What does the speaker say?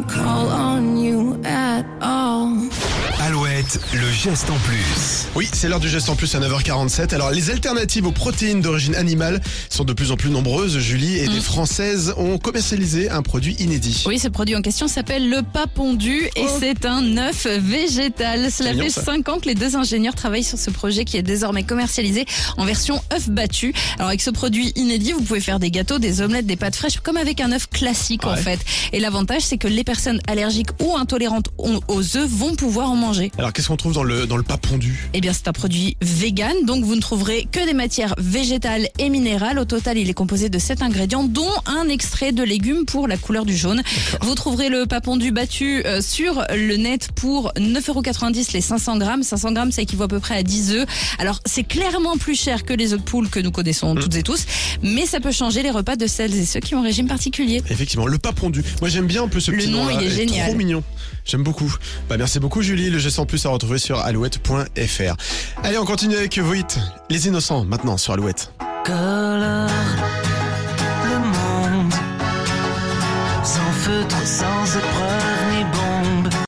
don't call le geste en plus. Oui, c'est l'heure du geste en plus à 9h47. Alors, les alternatives aux protéines d'origine animale sont de plus en plus nombreuses, Julie, et mmh. des mm. Françaises ont commercialisé un produit inédit. Oui, ce produit en question s'appelle le pas pondu et oh. c'est un œuf végétal. Cela fait 5 ans que les deux ingénieurs travaillent sur ce projet qui est désormais commercialisé en version œuf battu. Alors, avec ce produit inédit, vous pouvez faire des gâteaux, des omelettes, des pâtes fraîches, comme avec un œuf classique en fait. Et l'avantage, c'est que les personnes allergiques ou intolérantes aux œufs vont pouvoir en manger qu'est-ce qu'on trouve dans le, dans le pas pondu? Eh bien, c'est un produit vegan, donc vous ne trouverez que des matières végétales et minérales. Au total, il est composé de 7 ingrédients, dont un extrait de légumes pour la couleur du jaune. Vous trouverez le papondu battu euh, sur le net pour 9,90€ les 500 grammes. 500 grammes, ça équivaut à peu près à 10 œufs. Alors, c'est clairement plus cher que les œufs de poule que nous connaissons toutes et tous, mais ça peut changer les repas de celles et ceux qui ont un régime particulier. Effectivement, le pas pondu. Moi, j'aime bien un peu ce Le petit nom, nom-là. il est génial. Trop mignon. J'aime beaucoup. Bah, merci beaucoup, Julie. Le geste en plus retrouver sur alouette.fr. Allez, on continue avec Voit. Les innocents, maintenant, sur Alouette. colore le monde sans feutre, sans.